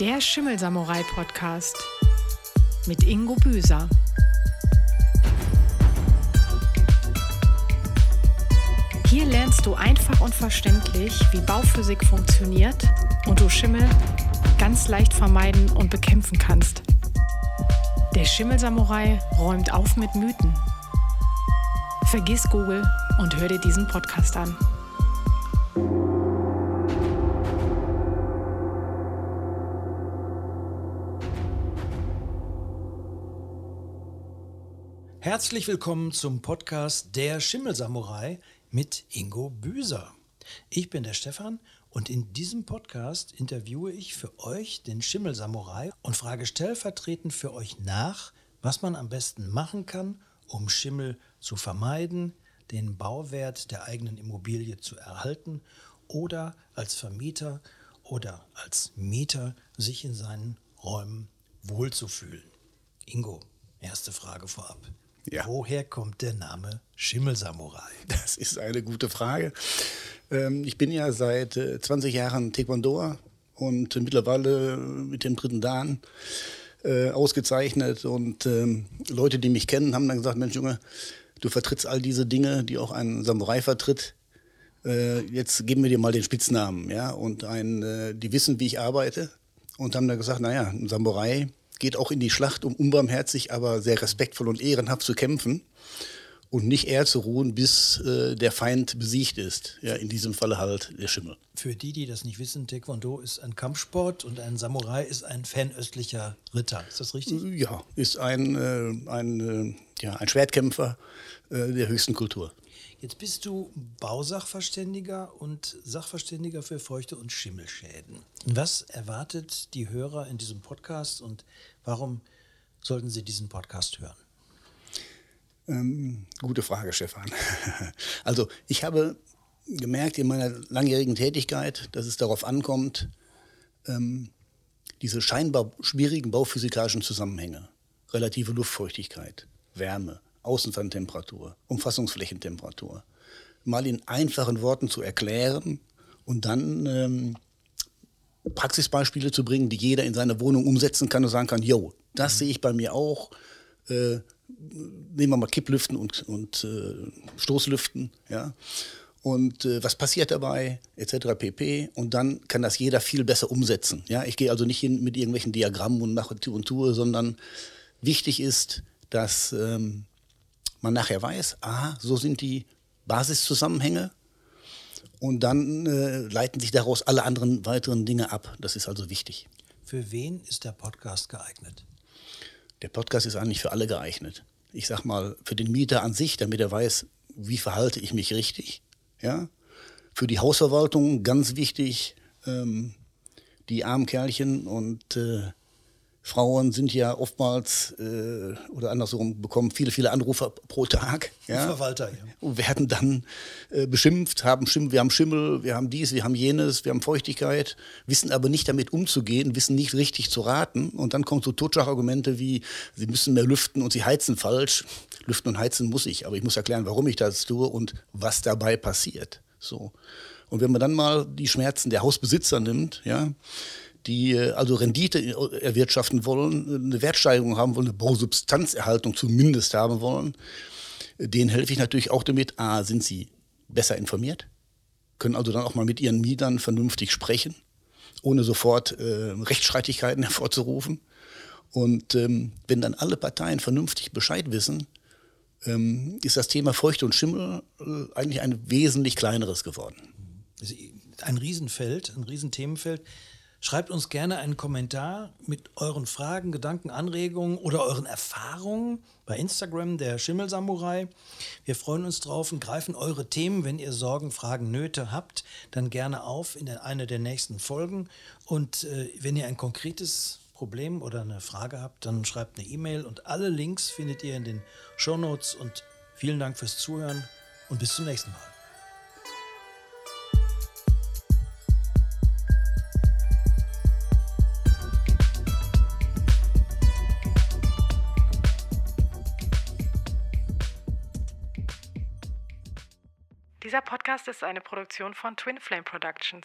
Der Schimmelsamurai-Podcast mit Ingo Büser. Hier lernst du einfach und verständlich, wie Bauphysik funktioniert und du Schimmel ganz leicht vermeiden und bekämpfen kannst. Der Schimmelsamurai räumt auf mit Mythen. Vergiss Google und hör dir diesen Podcast an. Herzlich willkommen zum Podcast Der Schimmelsamurai mit Ingo Büser. Ich bin der Stefan und in diesem Podcast interviewe ich für euch den Schimmelsamurai und frage stellvertretend für euch nach, was man am besten machen kann, um Schimmel zu vermeiden, den Bauwert der eigenen Immobilie zu erhalten oder als Vermieter oder als Mieter sich in seinen Räumen wohlzufühlen. Ingo, erste Frage vorab. Ja. Woher kommt der Name Schimmelsamurai? Das ist eine gute Frage. Ähm, ich bin ja seit 20 äh, Jahren Taekwondoer und mittlerweile mit dem dritten Dan äh, ausgezeichnet. Und ähm, Leute, die mich kennen, haben dann gesagt: Mensch, Junge, du vertrittst all diese Dinge, die auch ein Samurai vertritt. Äh, jetzt geben wir dir mal den Spitznamen. Ja? Und ein, die wissen, wie ich arbeite. Und haben dann gesagt: Naja, ein Samurai geht auch in die Schlacht, um unbarmherzig, aber sehr respektvoll und ehrenhaft zu kämpfen und nicht eher zu ruhen, bis äh, der Feind besiegt ist. Ja, in diesem Falle halt der Schimmel. Für die, die das nicht wissen, Taekwondo ist ein Kampfsport und ein Samurai ist ein fernöstlicher Ritter. Ist das richtig? Ja, ist ein, äh, ein, äh, ja, ein Schwertkämpfer äh, der höchsten Kultur. Jetzt bist du Bausachverständiger und Sachverständiger für Feuchte- und Schimmelschäden. Was erwartet die Hörer in diesem Podcast und warum sollten sie diesen Podcast hören? Ähm, gute Frage, Stefan. also ich habe gemerkt in meiner langjährigen Tätigkeit, dass es darauf ankommt, ähm, diese scheinbar schwierigen bauphysikalischen Zusammenhänge, relative Luftfeuchtigkeit, Wärme, Außenwandtemperatur, Umfassungsflächentemperatur, mal in einfachen Worten zu erklären und dann ähm, Praxisbeispiele zu bringen, die jeder in seiner Wohnung umsetzen kann und sagen kann, yo, das mhm. sehe ich bei mir auch. Äh, nehmen wir mal Kipplüften und, und äh, Stoßlüften, ja. Und äh, was passiert dabei, etc. pp. Und dann kann das jeder viel besser umsetzen. Ja, ich gehe also nicht hin mit irgendwelchen Diagrammen und mache und tue, sondern wichtig ist, dass ähm, man nachher weiß, aha, so sind die Basiszusammenhänge und dann äh, leiten sich daraus alle anderen weiteren Dinge ab. Das ist also wichtig. Für wen ist der Podcast geeignet? Der Podcast ist eigentlich für alle geeignet. Ich sag mal, für den Mieter an sich, damit er weiß, wie verhalte ich mich richtig. Ja? Für die Hausverwaltung ganz wichtig, ähm, die armen Kerlchen und äh, Frauen sind ja oftmals äh, oder andersrum bekommen viele, viele Anrufe pro Tag. Ja? Verwalter, ja. Und werden dann äh, beschimpft, haben Schimmel, wir haben Schimmel, wir haben dies, wir haben jenes, wir haben Feuchtigkeit, wissen aber nicht damit umzugehen, wissen nicht richtig zu raten. Und dann kommen so Totschlagargumente wie, sie müssen mehr lüften und sie heizen falsch. Lüften und heizen muss ich, aber ich muss erklären, warum ich das tue und was dabei passiert. So. Und wenn man dann mal die Schmerzen der Hausbesitzer nimmt, ja, die also Rendite erwirtschaften wollen, eine Wertsteigerung haben wollen, eine Bausubstanzerhaltung zumindest haben wollen, denen helfe ich natürlich auch damit, a, sind sie besser informiert, können also dann auch mal mit ihren Mietern vernünftig sprechen, ohne sofort äh, Rechtsstreitigkeiten hervorzurufen. Und ähm, wenn dann alle Parteien vernünftig Bescheid wissen, ähm, ist das Thema Feuchte und Schimmel äh, eigentlich ein wesentlich kleineres geworden. Ein Riesenfeld, ein Riesenthemenfeld. Schreibt uns gerne einen Kommentar mit euren Fragen, Gedanken, Anregungen oder euren Erfahrungen bei Instagram, der Schimmelsamurai. Wir freuen uns drauf und greifen eure Themen, wenn ihr Sorgen, Fragen, Nöte habt, dann gerne auf in einer der nächsten Folgen. Und äh, wenn ihr ein konkretes Problem oder eine Frage habt, dann schreibt eine E-Mail und alle Links findet ihr in den Show Notes. Und vielen Dank fürs Zuhören und bis zum nächsten Mal. Dieser Podcast ist eine Produktion von Twin Flame Productions.